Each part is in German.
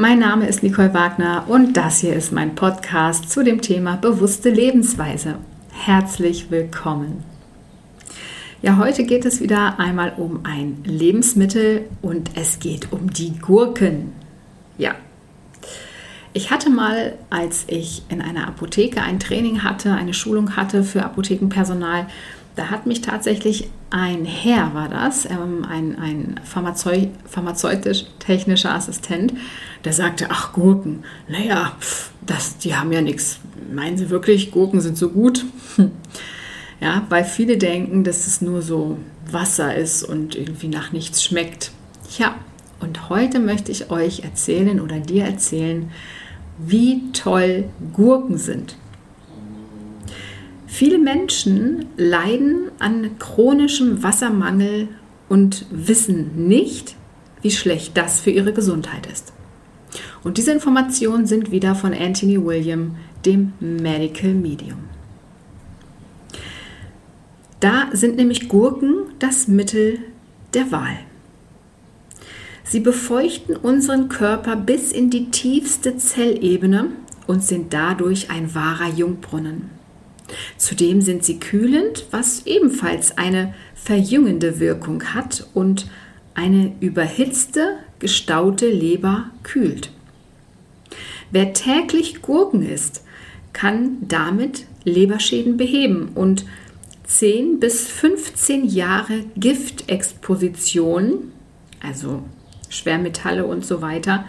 Mein Name ist Nicole Wagner und das hier ist mein Podcast zu dem Thema bewusste Lebensweise. Herzlich willkommen. Ja, heute geht es wieder einmal um ein Lebensmittel und es geht um die Gurken. Ja. Ich hatte mal, als ich in einer Apotheke ein Training hatte, eine Schulung hatte für Apothekenpersonal, da hat mich tatsächlich ein Herr, war das, ähm, ein, ein Pharmazeu pharmazeutisch-technischer Assistent, der sagte, ach Gurken, naja, das, die haben ja nichts. Meinen Sie wirklich, Gurken sind so gut? Ja, weil viele denken, dass es nur so Wasser ist und irgendwie nach nichts schmeckt. Ja, und heute möchte ich euch erzählen oder dir erzählen, wie toll Gurken sind. Viele Menschen leiden an chronischem Wassermangel und wissen nicht, wie schlecht das für ihre Gesundheit ist. Und diese Informationen sind wieder von Anthony William, dem Medical Medium. Da sind nämlich Gurken das Mittel der Wahl. Sie befeuchten unseren Körper bis in die tiefste Zellebene und sind dadurch ein wahrer Jungbrunnen. Zudem sind sie kühlend, was ebenfalls eine verjüngende Wirkung hat und eine überhitzte, gestaute Leber kühlt. Wer täglich Gurken isst, kann damit Leberschäden beheben und 10 bis 15 Jahre Giftexposition, also Schwermetalle und so weiter,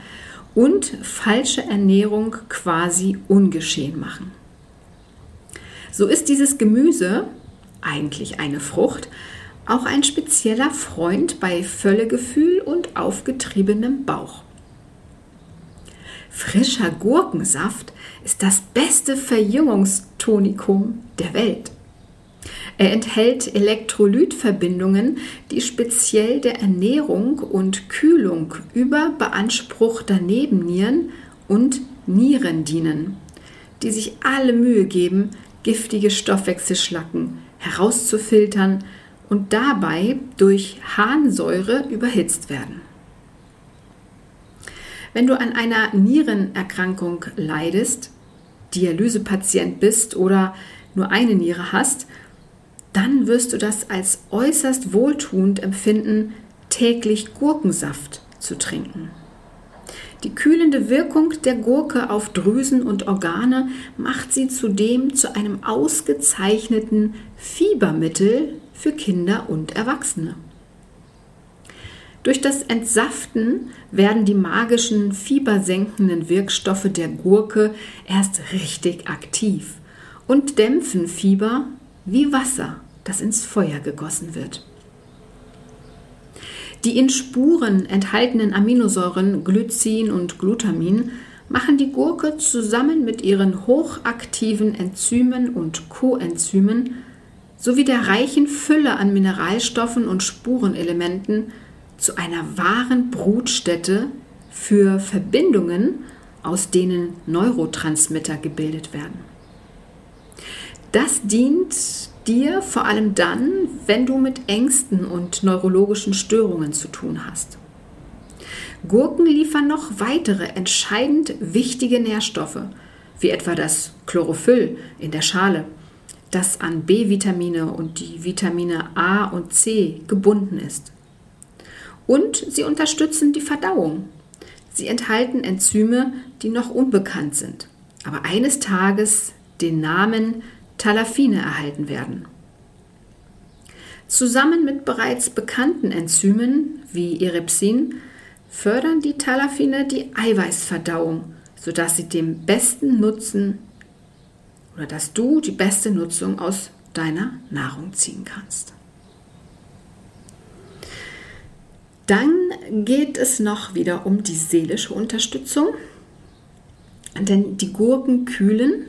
und falsche Ernährung quasi ungeschehen machen. So ist dieses Gemüse, eigentlich eine Frucht, auch ein spezieller Freund bei Völlegefühl und aufgetriebenem Bauch. Frischer Gurkensaft ist das beste Verjüngungstonikum der Welt. Er enthält Elektrolytverbindungen, die speziell der Ernährung und Kühlung über beanspruchter Nebennieren und Nieren dienen, die sich alle Mühe geben, giftige Stoffwechselschlacken herauszufiltern und dabei durch Harnsäure überhitzt werden. Wenn du an einer Nierenerkrankung leidest, Dialysepatient bist oder nur eine Niere hast, dann wirst du das als äußerst wohltuend empfinden, täglich Gurkensaft zu trinken. Die kühlende Wirkung der Gurke auf Drüsen und Organe macht sie zudem zu einem ausgezeichneten Fiebermittel für Kinder und Erwachsene. Durch das Entsaften werden die magischen fiebersenkenden Wirkstoffe der Gurke erst richtig aktiv und dämpfen Fieber wie Wasser, das ins Feuer gegossen wird. Die in Spuren enthaltenen Aminosäuren Glycin und Glutamin machen die Gurke zusammen mit ihren hochaktiven Enzymen und Coenzymen sowie der reichen Fülle an Mineralstoffen und Spurenelementen zu einer wahren Brutstätte für Verbindungen, aus denen Neurotransmitter gebildet werden. Das dient dir vor allem dann, wenn du mit Ängsten und neurologischen Störungen zu tun hast. Gurken liefern noch weitere entscheidend wichtige Nährstoffe, wie etwa das Chlorophyll in der Schale, das an B-Vitamine und die Vitamine A und C gebunden ist. Und sie unterstützen die Verdauung. Sie enthalten Enzyme, die noch unbekannt sind, aber eines Tages den Namen Talafine erhalten werden. Zusammen mit bereits bekannten Enzymen wie Erepsin fördern die Talafine die Eiweißverdauung, sodass sie dem besten Nutzen oder dass du die beste Nutzung aus deiner Nahrung ziehen kannst. Dann geht es noch wieder um die seelische Unterstützung, denn die Gurken kühlen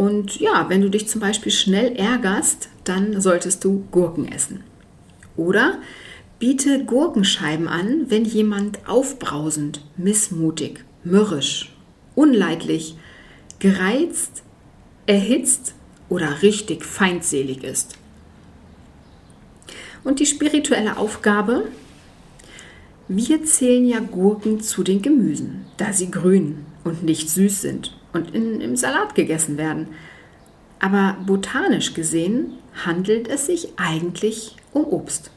und ja, wenn du dich zum Beispiel schnell ärgerst, dann solltest du Gurken essen. Oder biete Gurkenscheiben an, wenn jemand aufbrausend, missmutig, mürrisch, unleidlich, gereizt, erhitzt oder richtig feindselig ist. Und die spirituelle Aufgabe, Wir zählen ja Gurken zu den Gemüsen, da sie grün und nicht süß sind und in, im Salat gegessen werden. Aber botanisch gesehen handelt es sich eigentlich um Obst.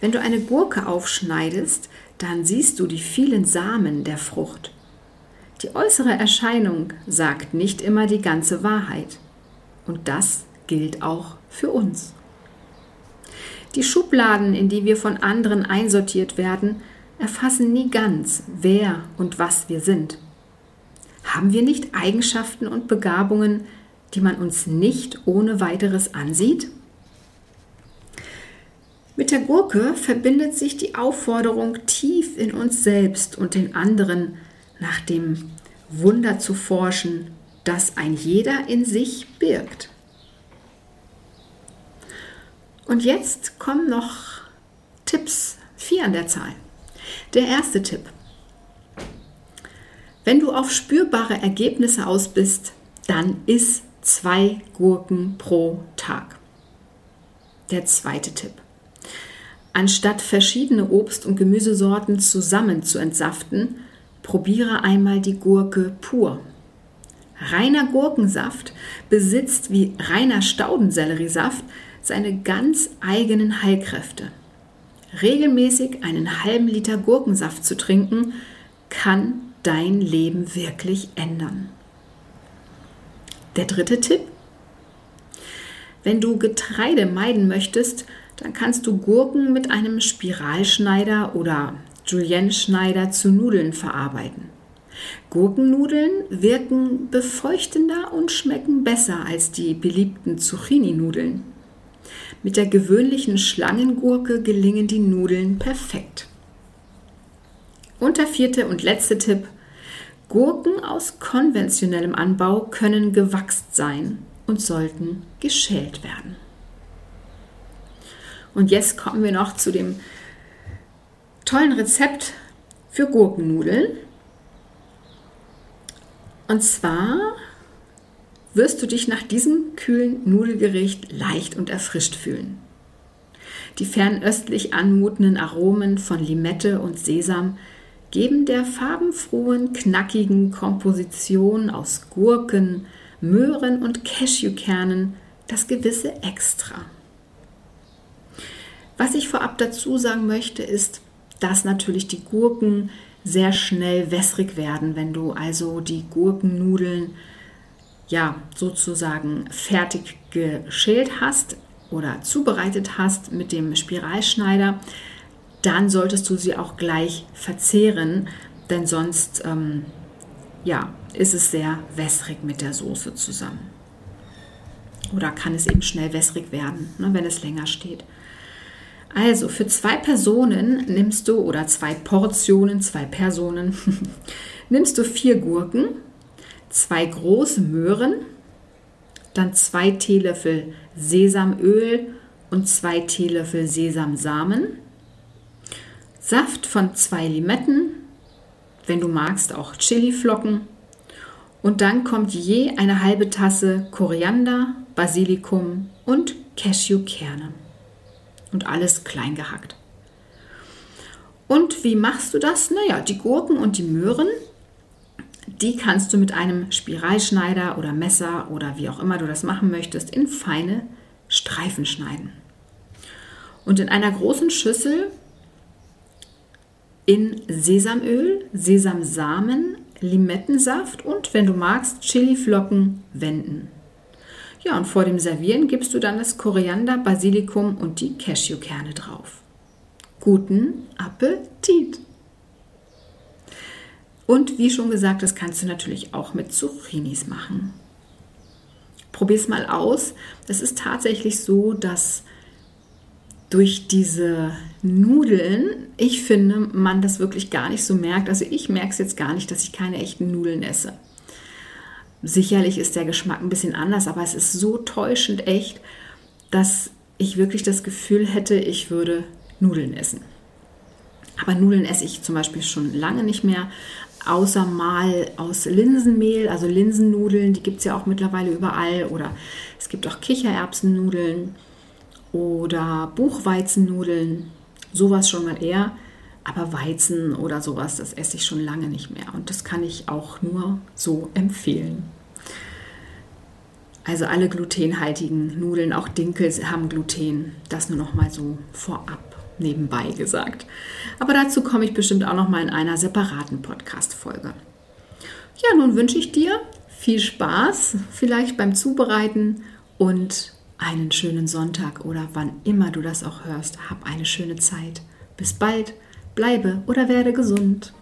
Wenn du eine Gurke aufschneidest, dann siehst du die vielen Samen der Frucht. Die äußere Erscheinung sagt nicht immer die ganze Wahrheit. Und das gilt auch für uns. Die Schubladen, in die wir von anderen einsortiert werden, erfassen nie ganz, wer und was wir sind. Haben wir nicht Eigenschaften und Begabungen, die man uns nicht ohne weiteres ansieht? Mit der Gurke verbindet sich die Aufforderung, tief in uns selbst und den anderen nach dem Wunder zu forschen, das ein jeder in sich birgt. Und jetzt kommen noch Tipps, vier an der Zahl. Der erste Tipp. Wenn du auf spürbare Ergebnisse aus bist, dann iss zwei Gurken pro Tag. Der zweite Tipp. Anstatt verschiedene Obst- und Gemüsesorten zusammen zu entsaften, probiere einmal die Gurke pur. Reiner Gurkensaft besitzt wie reiner Staudenselleriesaft seine ganz eigenen Heilkräfte. Regelmäßig einen halben Liter Gurkensaft zu trinken, kann dein Leben wirklich ändern. Der dritte Tipp. Wenn du Getreide meiden möchtest, dann kannst du Gurken mit einem Spiralschneider oder Julienne-Schneider zu Nudeln verarbeiten. Gurkennudeln wirken befeuchtender und schmecken besser als die beliebten Zucchini-Nudeln. Mit der gewöhnlichen Schlangengurke gelingen die Nudeln perfekt. Und der vierte und letzte Tipp. Gurken aus konventionellem Anbau können gewachst sein und sollten geschält werden. Und jetzt kommen wir noch zu dem tollen Rezept für Gurkennudeln. Und zwar wirst du dich nach diesem kühlen Nudelgericht leicht und erfrischt fühlen. Die fernöstlich anmutenden Aromen von Limette und Sesam geben der farbenfrohen, knackigen Komposition aus Gurken, Möhren und Cashewkernen das gewisse Extra. Was ich vorab dazu sagen möchte, ist, dass natürlich die Gurken sehr schnell wässrig werden, wenn du also die Gurkennudeln ja sozusagen fertig geschält hast oder zubereitet hast mit dem Spiralschneider, dann solltest du sie auch gleich verzehren, denn sonst ähm, ja, ist es sehr wässrig mit der Soße zusammen. Oder kann es eben schnell wässrig werden, ne, wenn es länger steht. Also für zwei Personen nimmst du, oder zwei Portionen, zwei Personen, nimmst du vier Gurken, zwei große Möhren, dann zwei Teelöffel Sesamöl und zwei Teelöffel Sesamsamen, Saft von zwei Limetten, wenn du magst auch Chiliflocken. Und dann kommt je eine halbe Tasse Koriander, Basilikum und Cashewkerne und alles klein gehackt. Und wie machst du das? Naja, die Gurken und die Möhren, die kannst du mit einem Spiralschneider oder Messer oder wie auch immer du das machen möchtest, in feine Streifen schneiden. Und in einer großen Schüssel in Sesamöl, Sesamsamen, Limettensaft und, wenn du magst, Chiliflocken wenden. Ja, und vor dem Servieren gibst du dann das Koriander, Basilikum und die Cashewkerne drauf. Guten Appetit! Und wie schon gesagt, das kannst du natürlich auch mit Zucchinis machen. Probier es mal aus. Es ist tatsächlich so, dass durch diese Nudeln, ich finde, man das wirklich gar nicht so merkt. Also ich merke es jetzt gar nicht, dass ich keine echten Nudeln esse. Sicherlich ist der Geschmack ein bisschen anders, aber es ist so täuschend echt, dass ich wirklich das Gefühl hätte, ich würde Nudeln essen. Aber Nudeln esse ich zum Beispiel schon lange nicht mehr, außer mal aus Linsenmehl, also Linsennudeln, die gibt es ja auch mittlerweile überall. Oder es gibt auch Kichererbsennudeln oder Buchweizennudeln, sowas schon mal eher. Aber Weizen oder sowas, das esse ich schon lange nicht mehr. Und das kann ich auch nur so empfehlen. Also alle glutenhaltigen Nudeln, auch Dinkel haben Gluten. Das nur noch mal so vorab nebenbei gesagt. Aber dazu komme ich bestimmt auch noch mal in einer separaten Podcast-Folge. Ja, nun wünsche ich dir viel Spaß, vielleicht beim Zubereiten und einen schönen Sonntag oder wann immer du das auch hörst. Hab eine schöne Zeit. Bis bald, bleibe oder werde gesund.